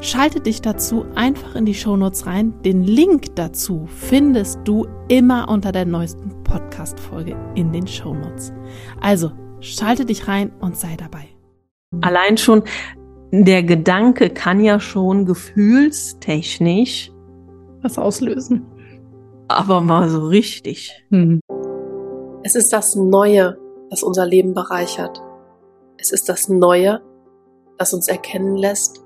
Schalte dich dazu einfach in die Shownotes rein. Den Link dazu findest du immer unter der neuesten Podcast-Folge in den Shownotes. Also schalte dich rein und sei dabei. Allein schon der Gedanke kann ja schon gefühlstechnisch was auslösen. Aber mal so richtig. Hm. Es ist das Neue, das unser Leben bereichert. Es ist das Neue, das uns erkennen lässt,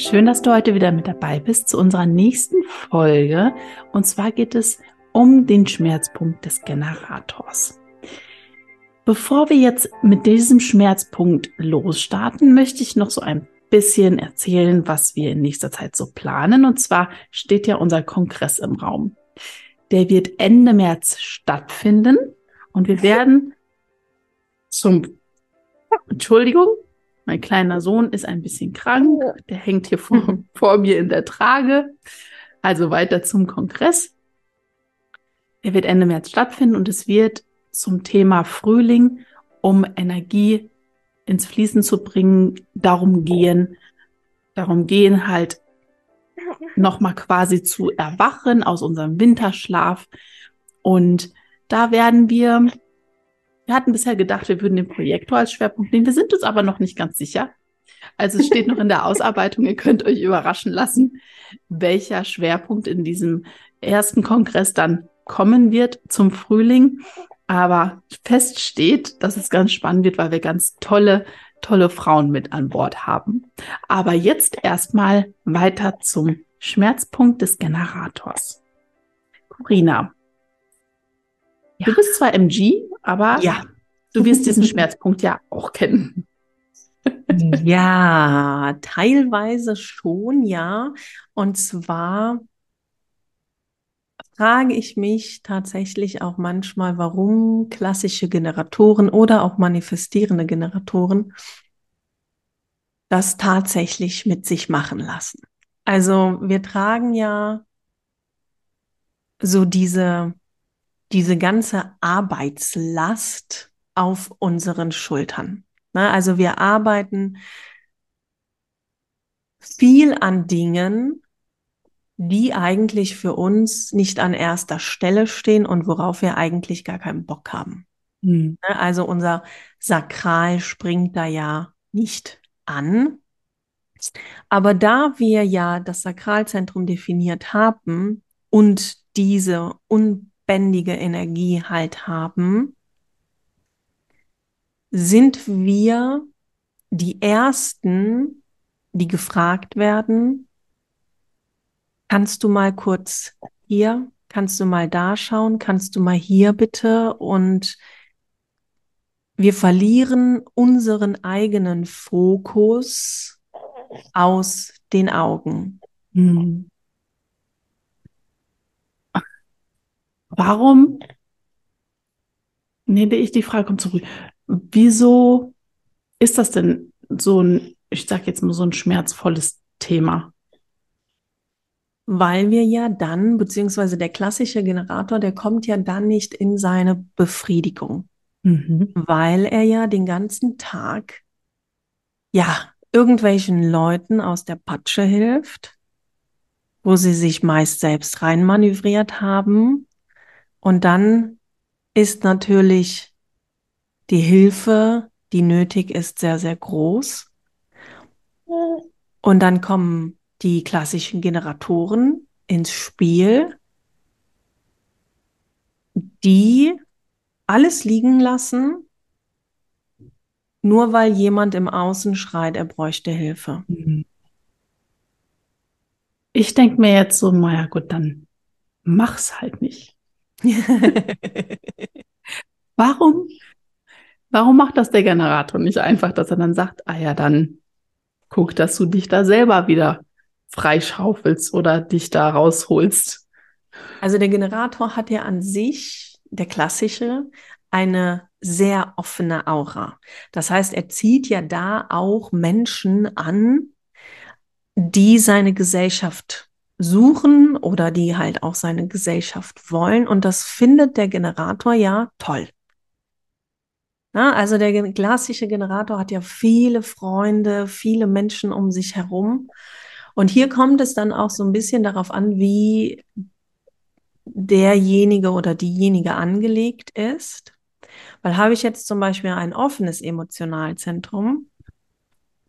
Schön, dass du heute wieder mit dabei bist zu unserer nächsten Folge. Und zwar geht es um den Schmerzpunkt des Generators. Bevor wir jetzt mit diesem Schmerzpunkt losstarten, möchte ich noch so ein bisschen erzählen, was wir in nächster Zeit so planen. Und zwar steht ja unser Kongress im Raum. Der wird Ende März stattfinden und wir werden zum, Entschuldigung, mein kleiner Sohn ist ein bisschen krank. Der hängt hier vor, vor mir in der Trage. Also weiter zum Kongress. Der wird Ende März stattfinden und es wird zum Thema Frühling, um Energie ins Fließen zu bringen, darum gehen, darum gehen halt nochmal quasi zu erwachen aus unserem Winterschlaf. Und da werden wir wir hatten bisher gedacht, wir würden den Projektor als Schwerpunkt nehmen. Wir sind uns aber noch nicht ganz sicher. Also es steht noch in der Ausarbeitung. Ihr könnt euch überraschen lassen, welcher Schwerpunkt in diesem ersten Kongress dann kommen wird zum Frühling. Aber fest steht, dass es ganz spannend wird, weil wir ganz tolle, tolle Frauen mit an Bord haben. Aber jetzt erstmal weiter zum Schmerzpunkt des Generators. Corina, ja. Du bist zwar MG, aber ja. du wirst diesen Schmerzpunkt ja auch kennen. Ja, teilweise schon, ja. Und zwar frage ich mich tatsächlich auch manchmal, warum klassische Generatoren oder auch manifestierende Generatoren das tatsächlich mit sich machen lassen. Also wir tragen ja so diese diese ganze Arbeitslast auf unseren Schultern. Na, also wir arbeiten viel an Dingen, die eigentlich für uns nicht an erster Stelle stehen und worauf wir eigentlich gar keinen Bock haben. Mhm. Also unser Sakral springt da ja nicht an. Aber da wir ja das Sakralzentrum definiert haben und diese un lebendige Energie halt haben, sind wir die Ersten, die gefragt werden, kannst du mal kurz hier, kannst du mal da schauen, kannst du mal hier bitte und wir verlieren unseren eigenen Fokus aus den Augen. Hm. Warum? Nee, ich die Frage kommt zurück. Wieso ist das denn so ein, ich sag jetzt mal so ein schmerzvolles Thema? Weil wir ja dann, beziehungsweise der klassische Generator, der kommt ja dann nicht in seine Befriedigung. Mhm. Weil er ja den ganzen Tag, ja, irgendwelchen Leuten aus der Patsche hilft, wo sie sich meist selbst reinmanövriert haben, und dann ist natürlich die Hilfe, die nötig ist, sehr, sehr groß. Und dann kommen die klassischen Generatoren ins Spiel, die alles liegen lassen, nur weil jemand im Außen schreit, er bräuchte Hilfe. Ich denke mir jetzt so, naja gut, dann mach's halt nicht. warum? Warum macht das der Generator nicht einfach, dass er dann sagt, ah ja, dann guck, dass du dich da selber wieder freischaufelst oder dich da rausholst? Also der Generator hat ja an sich, der klassische, eine sehr offene Aura. Das heißt, er zieht ja da auch Menschen an, die seine Gesellschaft suchen oder die halt auch seine Gesellschaft wollen. Und das findet der Generator ja toll. Na, also der klassische Generator hat ja viele Freunde, viele Menschen um sich herum. Und hier kommt es dann auch so ein bisschen darauf an, wie derjenige oder diejenige angelegt ist. Weil habe ich jetzt zum Beispiel ein offenes Emotionalzentrum,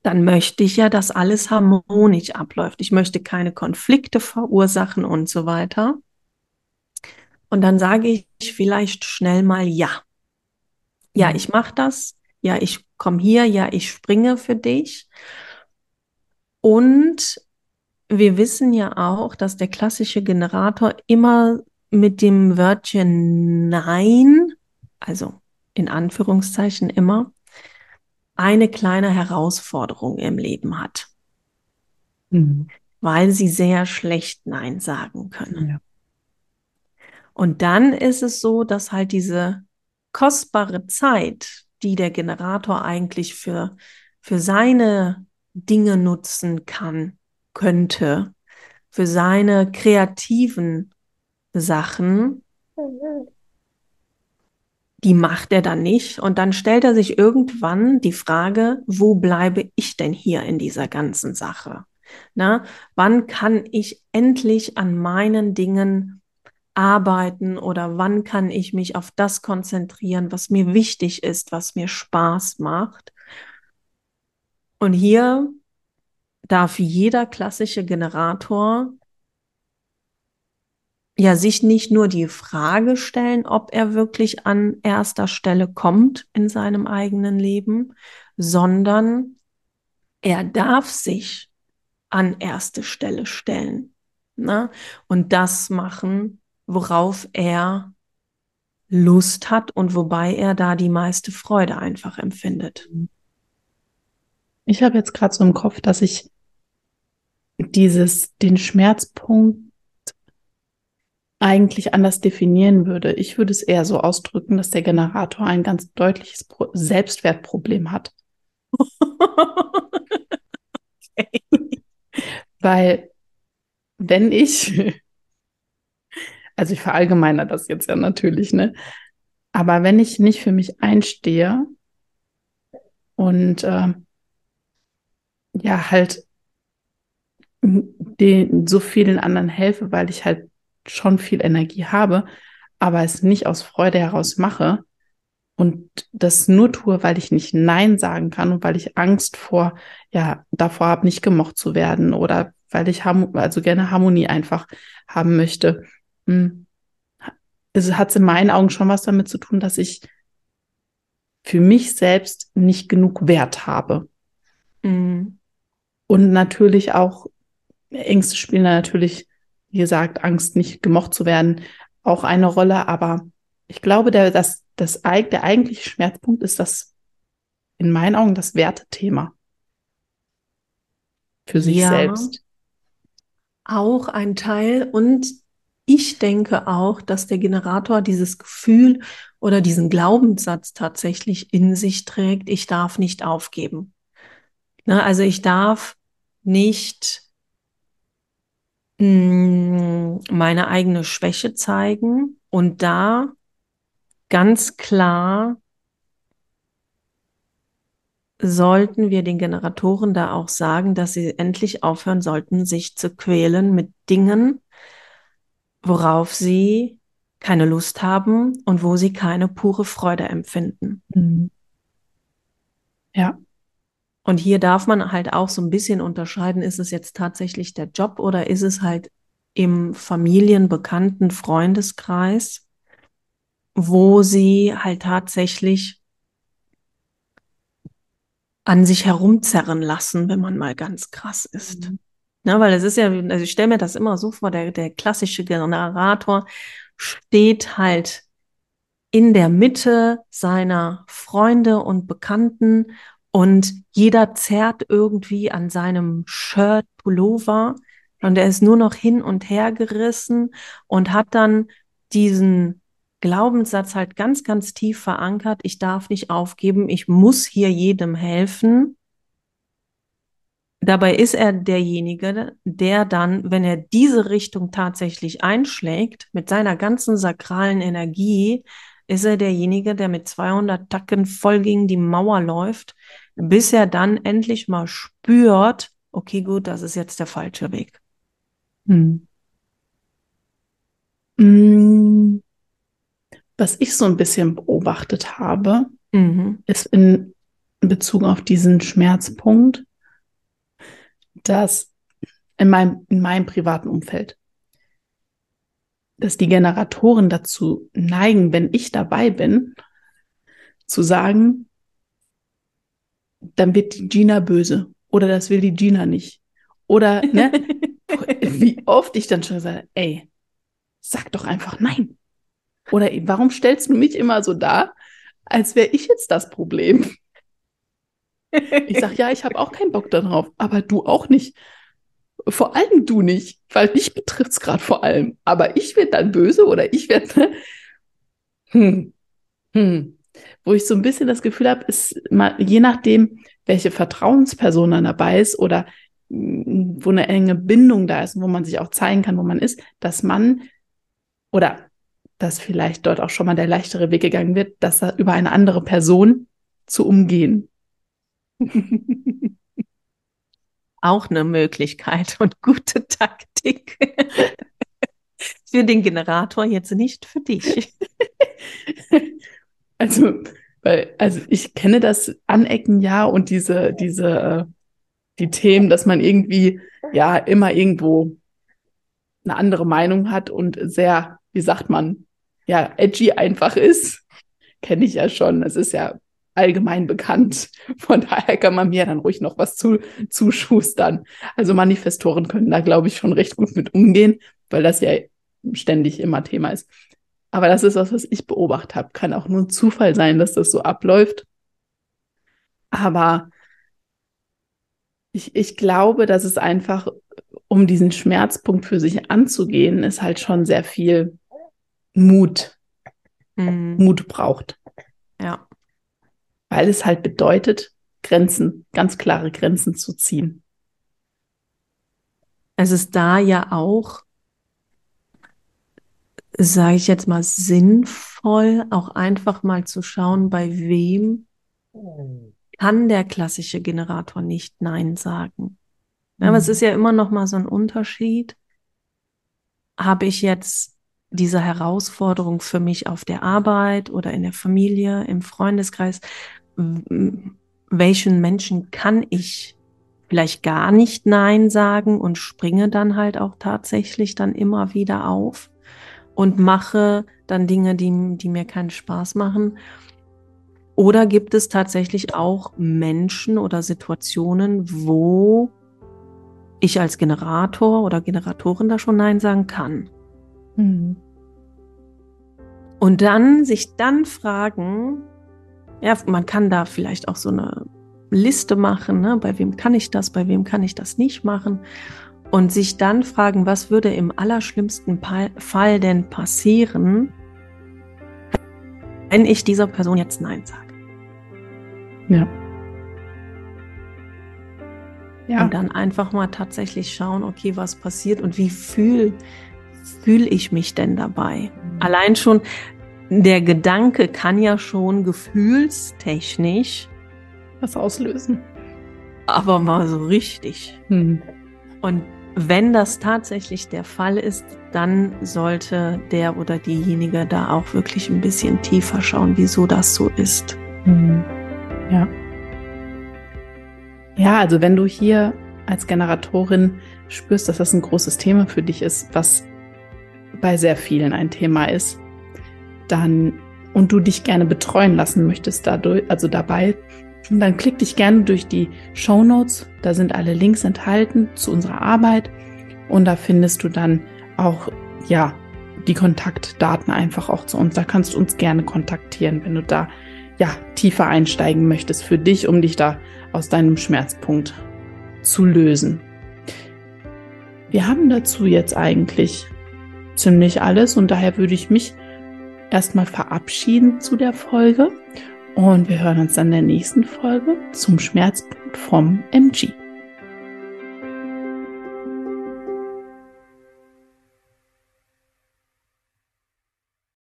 dann möchte ich ja, dass alles harmonisch abläuft. Ich möchte keine Konflikte verursachen und so weiter. Und dann sage ich vielleicht schnell mal ja. Ja, mhm. ich mache das. Ja, ich komme hier. Ja, ich springe für dich. Und wir wissen ja auch, dass der klassische Generator immer mit dem Wörtchen Nein, also in Anführungszeichen immer, eine kleine Herausforderung im Leben hat. Mhm. Weil sie sehr schlecht Nein sagen können. Ja. Und dann ist es so, dass halt diese kostbare Zeit, die der Generator eigentlich für, für seine Dinge nutzen kann, könnte, für seine kreativen Sachen, die macht er dann nicht. Und dann stellt er sich irgendwann die Frage, wo bleibe ich denn hier in dieser ganzen Sache? Na, wann kann ich endlich an meinen Dingen arbeiten oder wann kann ich mich auf das konzentrieren, was mir wichtig ist, was mir Spaß macht? Und hier darf jeder klassische Generator ja sich nicht nur die Frage stellen, ob er wirklich an erster Stelle kommt in seinem eigenen Leben, sondern er darf sich an erste Stelle stellen ne? und das machen, worauf er Lust hat und wobei er da die meiste Freude einfach empfindet. Ich habe jetzt gerade so im Kopf, dass ich dieses den Schmerzpunkt eigentlich anders definieren würde. Ich würde es eher so ausdrücken, dass der Generator ein ganz deutliches Pro Selbstwertproblem hat. okay. Weil wenn ich, also ich verallgemeiner das jetzt ja natürlich, ne? Aber wenn ich nicht für mich einstehe und äh, ja halt den so vielen anderen helfe, weil ich halt schon viel Energie habe, aber es nicht aus Freude heraus mache und das nur tue, weil ich nicht Nein sagen kann und weil ich Angst vor, ja, davor habe, nicht gemocht zu werden oder weil ich also gerne Harmonie einfach haben möchte. Hm. Es hat in meinen Augen schon was damit zu tun, dass ich für mich selbst nicht genug Wert habe. Mhm. Und natürlich auch Ängste spielen da natürlich wie gesagt, Angst, nicht gemocht zu werden, auch eine Rolle. Aber ich glaube, der, das, das, der eigentliche Schmerzpunkt ist das, in meinen Augen, das Wertethema. Für sich ja, selbst. Auch ein Teil. Und ich denke auch, dass der Generator dieses Gefühl oder diesen Glaubenssatz tatsächlich in sich trägt, ich darf nicht aufgeben. Na, also ich darf nicht meine eigene Schwäche zeigen und da ganz klar sollten wir den Generatoren da auch sagen, dass sie endlich aufhören sollten, sich zu quälen mit Dingen, worauf sie keine Lust haben und wo sie keine pure Freude empfinden. Mhm. Ja. Und hier darf man halt auch so ein bisschen unterscheiden, ist es jetzt tatsächlich der Job oder ist es halt im Familienbekannten Freundeskreis? wo sie halt tatsächlich an sich herumzerren lassen, wenn man mal ganz krass ist. Mhm. Ja, weil es ist ja, also ich stelle mir das immer so vor, der, der klassische Generator steht halt in der Mitte seiner Freunde und Bekannten und jeder zerrt irgendwie an seinem Shirt, Pullover und er ist nur noch hin und her gerissen und hat dann diesen Glaubenssatz halt ganz, ganz tief verankert. Ich darf nicht aufgeben. Ich muss hier jedem helfen. Dabei ist er derjenige, der dann, wenn er diese Richtung tatsächlich einschlägt, mit seiner ganzen sakralen Energie, ist er derjenige, der mit 200 Tacken voll gegen die Mauer läuft, bis er dann endlich mal spürt, okay, gut, das ist jetzt der falsche Weg. Hm. hm. Was ich so ein bisschen beobachtet habe, mhm. ist in Bezug auf diesen Schmerzpunkt, dass in meinem, in meinem privaten Umfeld, dass die Generatoren dazu neigen, wenn ich dabei bin, zu sagen, dann wird die Gina böse oder das will die Gina nicht. Oder, ne, wie oft ich dann schon sage, ey, sag doch einfach nein. Oder warum stellst du mich immer so dar, als wäre ich jetzt das Problem? Ich sage, ja, ich habe auch keinen Bock darauf, aber du auch nicht. Vor allem du nicht, weil mich betrifft es gerade vor allem. Aber ich werde dann böse oder ich werde. Hm, hm. Wo ich so ein bisschen das Gefühl habe, ist mal, je nachdem, welche Vertrauensperson dann dabei ist oder wo eine enge Bindung da ist, wo man sich auch zeigen kann, wo man ist, dass man oder dass vielleicht dort auch schon mal der leichtere Weg gegangen wird, das über eine andere Person zu umgehen. auch eine Möglichkeit und gute Taktik. für den Generator jetzt nicht für dich. Also, weil, also ich kenne das Anecken ja und diese, diese, äh, die Themen, dass man irgendwie ja immer irgendwo eine andere Meinung hat und sehr, wie sagt man, ja, edgy einfach ist. Kenne ich ja schon. Es ist ja allgemein bekannt. Von daher kann man mir dann ruhig noch was zu, zuschustern. Also Manifestoren können da, glaube ich, schon recht gut mit umgehen, weil das ja ständig immer Thema ist. Aber das ist was, was ich beobachtet habe. Kann auch nur ein Zufall sein, dass das so abläuft. Aber ich, ich glaube, dass es einfach, um diesen Schmerzpunkt für sich anzugehen, ist halt schon sehr viel Mut, mhm. Mut braucht. Ja weil es halt bedeutet, Grenzen, ganz klare Grenzen zu ziehen. Es ist da ja auch, sage ich jetzt mal, sinnvoll, auch einfach mal zu schauen, bei wem kann der klassische Generator nicht Nein sagen. Ja, aber es mhm. ist ja immer noch mal so ein Unterschied. Habe ich jetzt diese Herausforderung für mich auf der Arbeit oder in der Familie, im Freundeskreis? Welchen Menschen kann ich vielleicht gar nicht Nein sagen und springe dann halt auch tatsächlich dann immer wieder auf und mache dann Dinge, die, die mir keinen Spaß machen. Oder gibt es tatsächlich auch Menschen oder Situationen, wo ich als Generator oder Generatorin da schon Nein sagen kann? Mhm. Und dann sich dann fragen, ja, man kann da vielleicht auch so eine Liste machen, ne? bei wem kann ich das, bei wem kann ich das nicht machen und sich dann fragen, was würde im allerschlimmsten Fall denn passieren, wenn ich dieser Person jetzt Nein sage. Ja. Ja. Und dann einfach mal tatsächlich schauen, okay, was passiert und wie fühle fühl ich mich denn dabei? Mhm. Allein schon, der Gedanke kann ja schon gefühlstechnisch was auslösen. Aber mal so richtig. Hm. Und wenn das tatsächlich der Fall ist, dann sollte der oder diejenige da auch wirklich ein bisschen tiefer schauen, wieso das so ist. Hm. Ja. Ja, also wenn du hier als Generatorin spürst, dass das ein großes Thema für dich ist, was bei sehr vielen ein Thema ist, dann und du dich gerne betreuen lassen möchtest dadurch, also dabei, dann klick dich gerne durch die Show Notes. Da sind alle Links enthalten zu unserer Arbeit und da findest du dann auch, ja, die Kontaktdaten einfach auch zu uns. Da kannst du uns gerne kontaktieren, wenn du da, ja, tiefer einsteigen möchtest für dich, um dich da aus deinem Schmerzpunkt zu lösen. Wir haben dazu jetzt eigentlich ziemlich alles und daher würde ich mich erstmal verabschieden zu der Folge und wir hören uns dann in der nächsten Folge zum Schmerzpunkt vom MG.